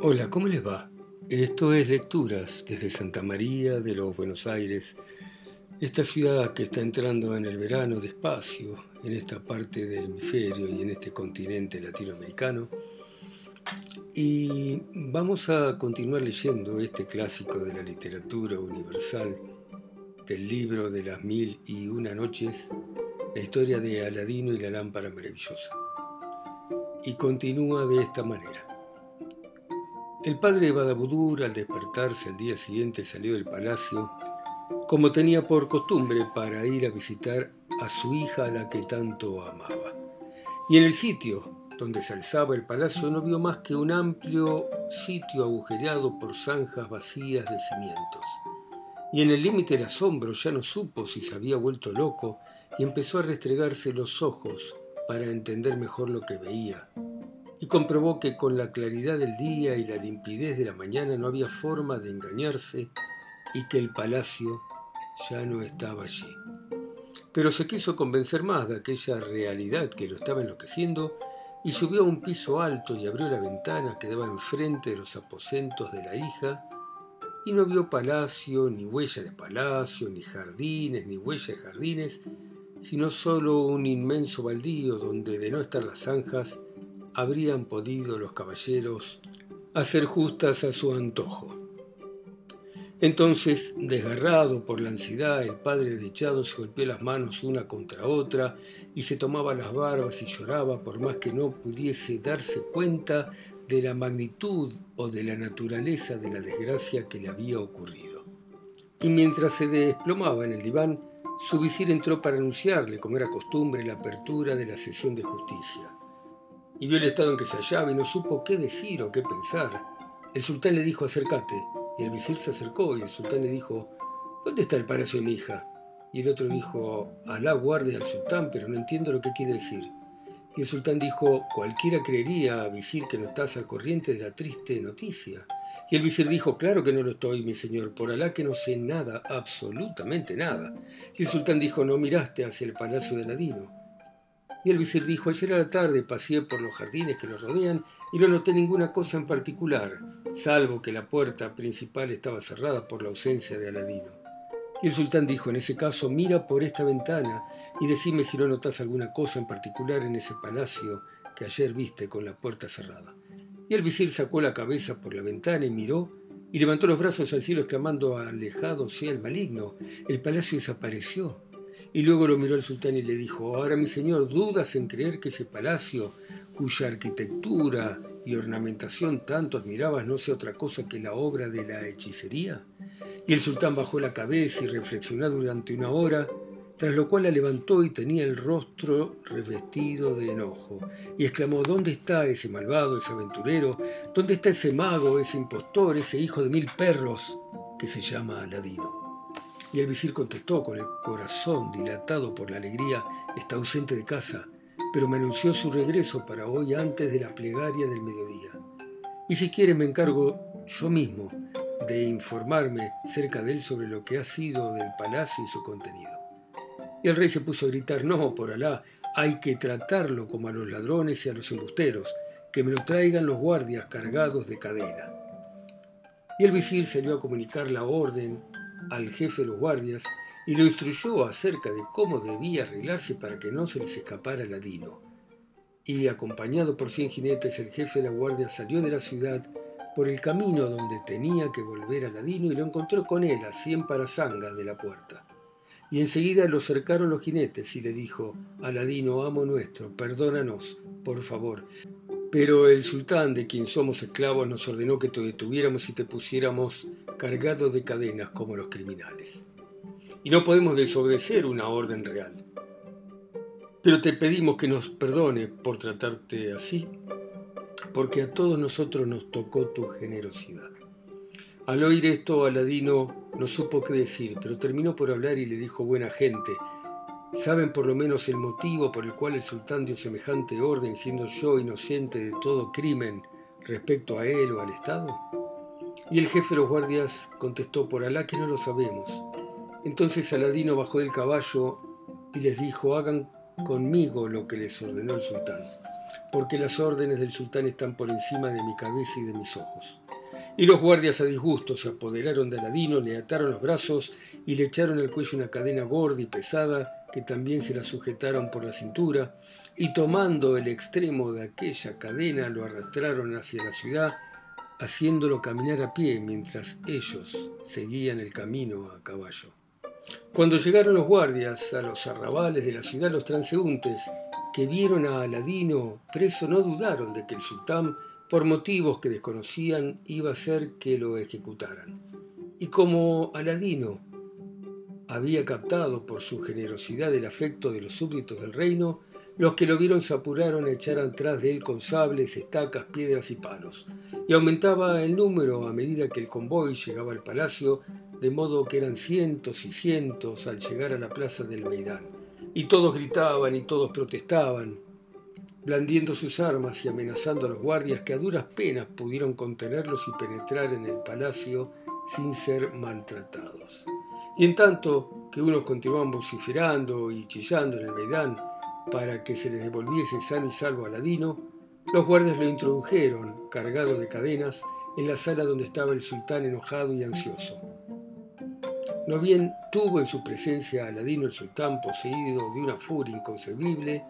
Hola, ¿cómo les va? Esto es Lecturas desde Santa María de los Buenos Aires, esta ciudad que está entrando en el verano despacio en esta parte del hemisferio y en este continente latinoamericano. Y vamos a continuar leyendo este clásico de la literatura universal, del libro de las mil y una noches, la historia de Aladino y la lámpara maravillosa. Y continúa de esta manera. El padre Badabudur al despertarse al día siguiente salió del palacio, como tenía por costumbre para ir a visitar a su hija a la que tanto amaba. Y en el sitio donde se alzaba el palacio no vio más que un amplio sitio agujereado por zanjas vacías de cimientos. Y en el límite del asombro ya no supo si se había vuelto loco y empezó a restregarse los ojos para entender mejor lo que veía y comprobó que con la claridad del día y la limpidez de la mañana no había forma de engañarse y que el palacio ya no estaba allí. Pero se quiso convencer más de aquella realidad que lo estaba enloqueciendo y subió a un piso alto y abrió la ventana que daba enfrente de los aposentos de la hija y no vio palacio, ni huella de palacio, ni jardines, ni huella de jardines, sino solo un inmenso baldío donde de no estar las zanjas habrían podido los caballeros hacer justas a su antojo. Entonces, desgarrado por la ansiedad, el padre desdichado se golpeó las manos una contra otra y se tomaba las barbas y lloraba por más que no pudiese darse cuenta de la magnitud o de la naturaleza de la desgracia que le había ocurrido. Y mientras se desplomaba en el diván, su visir entró para anunciarle, como era costumbre, la apertura de la sesión de justicia y vio el estado en que se hallaba y no supo qué decir o qué pensar. El sultán le dijo acércate, y el visir se acercó y el sultán le dijo, ¿dónde está el palacio de mi hija? Y el otro dijo, Alá guarde al sultán, pero no entiendo lo que quiere decir. Y el sultán dijo, cualquiera creería, visir, que no estás al corriente de la triste noticia. Y el visir dijo, claro que no lo estoy, mi señor, por Alá que no sé nada, absolutamente nada. Y el sultán dijo, no miraste hacia el palacio de Ladino. Y el visir dijo, ayer a la tarde paseé por los jardines que nos rodean y no noté ninguna cosa en particular, salvo que la puerta principal estaba cerrada por la ausencia de Aladino. Y el sultán dijo, en ese caso, mira por esta ventana y decime si no notas alguna cosa en particular en ese palacio que ayer viste con la puerta cerrada. Y el visir sacó la cabeza por la ventana y miró y levantó los brazos al cielo exclamando, alejado sea el maligno, el palacio desapareció. Y luego lo miró al sultán y le dijo, ahora mi señor, ¿dudas en creer que ese palacio, cuya arquitectura y ornamentación tanto admirabas, no sea otra cosa que la obra de la hechicería? Y el sultán bajó la cabeza y reflexionó durante una hora, tras lo cual la levantó y tenía el rostro revestido de enojo, y exclamó, ¿dónde está ese malvado, ese aventurero? ¿Dónde está ese mago, ese impostor, ese hijo de mil perros que se llama Aladino? Y el visir contestó con el corazón dilatado por la alegría, está ausente de casa, pero me anunció su regreso para hoy antes de la plegaria del mediodía. Y si quiere me encargo yo mismo de informarme cerca de él sobre lo que ha sido del palacio y su contenido. Y el rey se puso a gritar, no, por Alá, hay que tratarlo como a los ladrones y a los embusteros, que me lo traigan los guardias cargados de cadena. Y el visir salió a comunicar la orden al jefe de los guardias y lo instruyó acerca de cómo debía arreglarse para que no se les escapara Ladino. Y acompañado por cien jinetes, el jefe de la guardia salió de la ciudad por el camino donde tenía que volver a Ladino y lo encontró con él a cien parasangas de la puerta. Y enseguida lo cercaron los jinetes y le dijo, Aladino, amo nuestro, perdónanos, por favor. Pero el sultán, de quien somos esclavos, nos ordenó que te detuviéramos y te pusiéramos cargado de cadenas como los criminales. Y no podemos desobedecer una orden real. Pero te pedimos que nos perdone por tratarte así, porque a todos nosotros nos tocó tu generosidad. Al oír esto, Aladino no supo qué decir, pero terminó por hablar y le dijo, buena gente, ¿saben por lo menos el motivo por el cual el sultán dio semejante orden, siendo yo inocente de todo crimen respecto a él o al Estado? Y el jefe de los guardias contestó, por Alá que no lo sabemos. Entonces Aladino bajó del caballo y les dijo, hagan conmigo lo que les ordenó el sultán. porque las órdenes del sultán están por encima de mi cabeza y de mis ojos. Y los guardias a disgusto se apoderaron de Aladino, le ataron los brazos y le echaron al cuello una cadena gorda y pesada que también se la sujetaron por la cintura, y tomando el extremo de aquella cadena lo arrastraron hacia la ciudad, haciéndolo caminar a pie mientras ellos seguían el camino a caballo. Cuando llegaron los guardias a los arrabales de la ciudad, los transeúntes que vieron a Aladino preso no dudaron de que el sultán por motivos que desconocían, iba a ser que lo ejecutaran. Y como Aladino había captado por su generosidad el afecto de los súbditos del reino, los que lo vieron se apuraron a echar atrás de él con sables, estacas, piedras y palos. Y aumentaba el número a medida que el convoy llegaba al palacio, de modo que eran cientos y cientos al llegar a la plaza del Meidán. Y todos gritaban y todos protestaban, blandiendo sus armas y amenazando a los guardias que a duras penas pudieron contenerlos y penetrar en el palacio sin ser maltratados. Y en tanto que unos continuaban vociferando y chillando en el Meidán para que se les devolviese sano y salvo a Aladino, los guardias lo introdujeron, cargado de cadenas, en la sala donde estaba el sultán enojado y ansioso. No bien tuvo en su presencia a Aladino el sultán poseído de una furia inconcebible,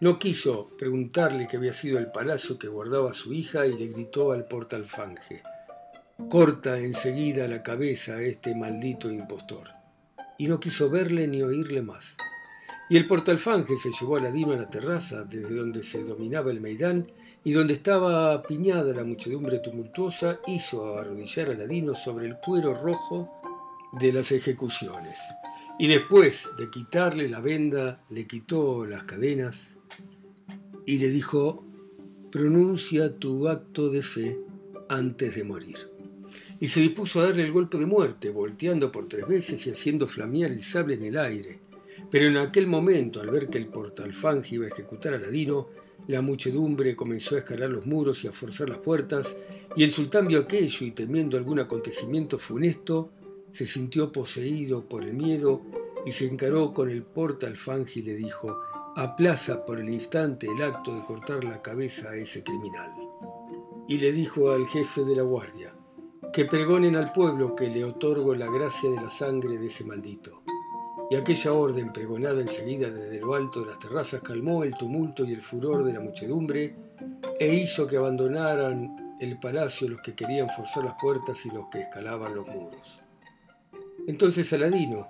no quiso preguntarle qué había sido el palacio que guardaba su hija y le gritó al portalfanje, corta enseguida la cabeza a este maldito impostor. Y no quiso verle ni oírle más. Y el portalfanje se llevó a Ladino a la terraza, desde donde se dominaba el Meidán, y donde estaba apiñada la muchedumbre tumultuosa, hizo arrodillar a Ladino sobre el cuero rojo de las ejecuciones. Y después de quitarle la venda, le quitó las cadenas y le dijo, pronuncia tu acto de fe antes de morir. Y se dispuso a darle el golpe de muerte, volteando por tres veces y haciendo flamear el sable en el aire. Pero en aquel momento, al ver que el portalfanje iba a ejecutar a Ladino, la muchedumbre comenzó a escalar los muros y a forzar las puertas, y el sultán vio aquello y temiendo algún acontecimiento funesto, se sintió poseído por el miedo y se encaró con el portalfanje y le dijo, aplaza por el instante el acto de cortar la cabeza a ese criminal. Y le dijo al jefe de la guardia, que pregonen al pueblo que le otorgo la gracia de la sangre de ese maldito. Y aquella orden pregonada enseguida desde lo alto de las terrazas calmó el tumulto y el furor de la muchedumbre e hizo que abandonaran el palacio los que querían forzar las puertas y los que escalaban los muros. Entonces Aladino,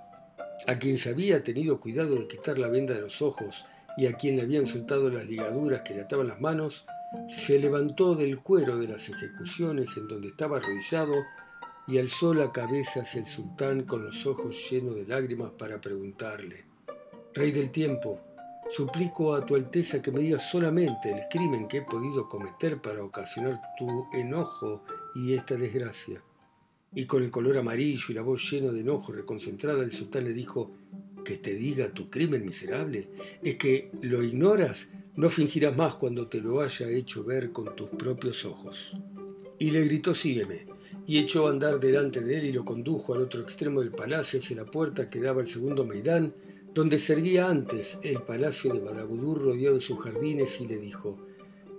a quien se había tenido cuidado de quitar la venda de los ojos y a quien le habían soltado las ligaduras que le ataban las manos, se levantó del cuero de las ejecuciones en donde estaba arrodillado y alzó la cabeza hacia el sultán con los ojos llenos de lágrimas para preguntarle, Rey del tiempo, suplico a tu Alteza que me digas solamente el crimen que he podido cometer para ocasionar tu enojo y esta desgracia. Y con el color amarillo y la voz llena de enojo reconcentrada, el sultán le dijo, que te diga tu crimen miserable, es que lo ignoras, no fingirás más cuando te lo haya hecho ver con tus propios ojos. Y le gritó, sígueme, y echó a andar delante de él y lo condujo al otro extremo del palacio hacia la puerta que daba al segundo Meidán, donde servía antes el palacio de Badagudur rodeado de sus jardines, y le dijo,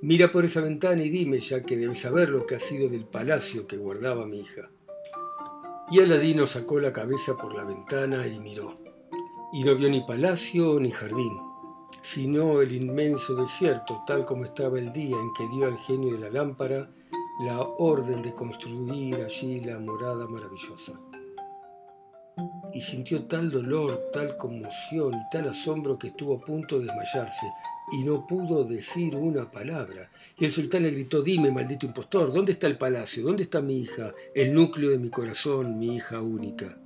Mira por esa ventana y dime, ya que debes saber lo que ha sido del palacio que guardaba mi hija. Y Aladino sacó la cabeza por la ventana y miró y no vio ni palacio ni jardín, sino el inmenso desierto, tal como estaba el día en que dio al genio de la lámpara la orden de construir allí la morada maravillosa. Y sintió tal dolor, tal conmoción y tal asombro que estuvo a punto de desmayarse y no pudo decir una palabra. Y el sultán le gritó, dime, maldito impostor, ¿dónde está el palacio? ¿Dónde está mi hija? El núcleo de mi corazón, mi hija única.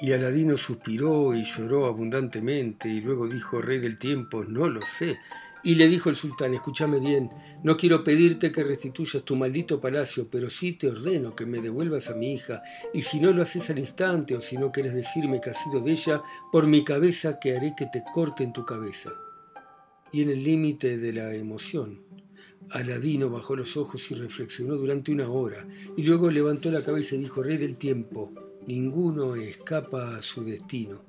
Y Aladino suspiró y lloró abundantemente y luego dijo, Rey del tiempo, no lo sé. Y le dijo el sultán, escúchame bien, no quiero pedirte que restituyas tu maldito palacio, pero sí te ordeno que me devuelvas a mi hija, y si no lo haces al instante, o si no quieres decirme que has sido de ella, por mi cabeza que haré que te corte en tu cabeza. Y en el límite de la emoción, Aladino bajó los ojos y reflexionó durante una hora, y luego levantó la cabeza y dijo, Rey del tiempo, ninguno escapa a su destino.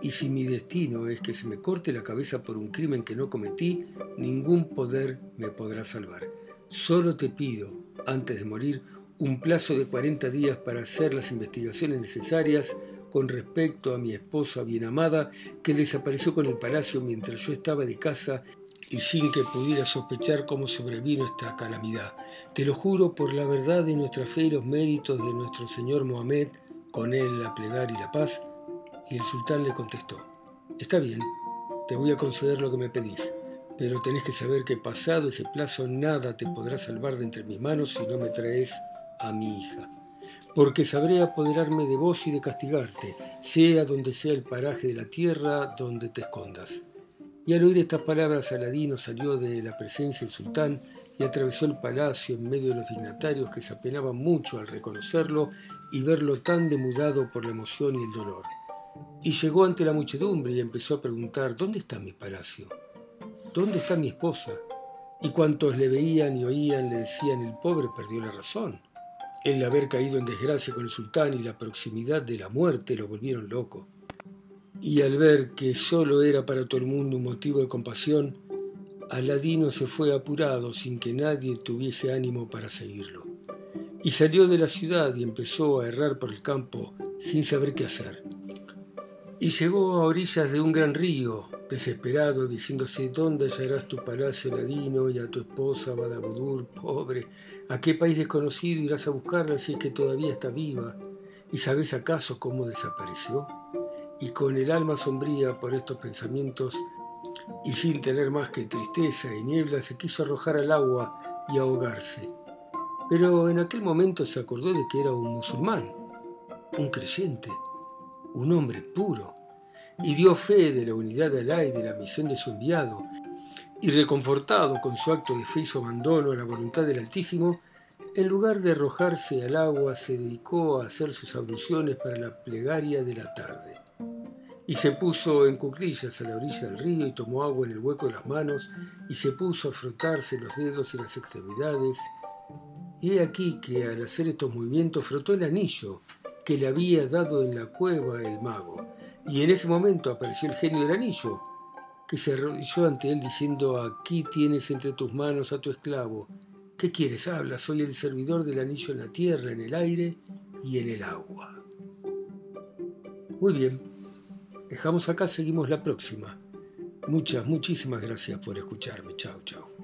Y si mi destino es que se me corte la cabeza por un crimen que no cometí, ningún poder me podrá salvar. Solo te pido, antes de morir, un plazo de 40 días para hacer las investigaciones necesarias con respecto a mi esposa bien amada que desapareció con el palacio mientras yo estaba de casa y sin que pudiera sospechar cómo sobrevino esta calamidad. Te lo juro por la verdad de nuestra fe y los méritos de nuestro Señor Mohamed, con él la plegar y la paz. Y el sultán le contestó, está bien, te voy a conceder lo que me pedís, pero tenés que saber que pasado ese plazo nada te podrá salvar de entre mis manos si no me traes a mi hija. Porque sabré apoderarme de vos y de castigarte, sea donde sea el paraje de la tierra donde te escondas. Y al oír estas palabras, Aladino salió de la presencia del sultán y atravesó el palacio en medio de los dignatarios que se apenaban mucho al reconocerlo y verlo tan demudado por la emoción y el dolor. Y llegó ante la muchedumbre y empezó a preguntar, ¿dónde está mi palacio? ¿Dónde está mi esposa? Y cuantos le veían y oían le decían, el pobre perdió la razón. El haber caído en desgracia con el sultán y la proximidad de la muerte lo volvieron loco y al ver que solo era para todo el mundo un motivo de compasión, Aladino se fue apurado sin que nadie tuviese ánimo para seguirlo. Y salió de la ciudad y empezó a errar por el campo sin saber qué hacer. Y llegó a orillas de un gran río, desesperado, diciéndose, ¿dónde hallarás tu palacio Aladino y a tu esposa Badabudur, pobre? ¿A qué país desconocido irás a buscarla si es que todavía está viva? ¿Y sabes acaso cómo desapareció? y con el alma sombría por estos pensamientos, y sin tener más que tristeza y niebla, se quiso arrojar al agua y ahogarse. Pero en aquel momento se acordó de que era un musulmán, un creyente, un hombre puro, y dio fe de la unidad de Alá y de la misión de su enviado, y reconfortado con su acto de fe y su abandono a la voluntad del Altísimo, en lugar de arrojarse al agua, se dedicó a hacer sus abluciones para la plegaria de la tarde y se puso en cuclillas a la orilla del río y tomó agua en el hueco de las manos y se puso a frotarse los dedos y las extremidades. Y he aquí que al hacer estos movimientos frotó el anillo que le había dado en la cueva el mago. Y en ese momento apareció el genio del anillo, que se arrodilló ante él diciendo, aquí tienes entre tus manos a tu esclavo. ¿Qué quieres? Habla, soy el servidor del anillo en la tierra, en el aire y en el agua. Muy bien, Dejamos acá, seguimos la próxima. Muchas, muchísimas gracias por escucharme. Chao, chao.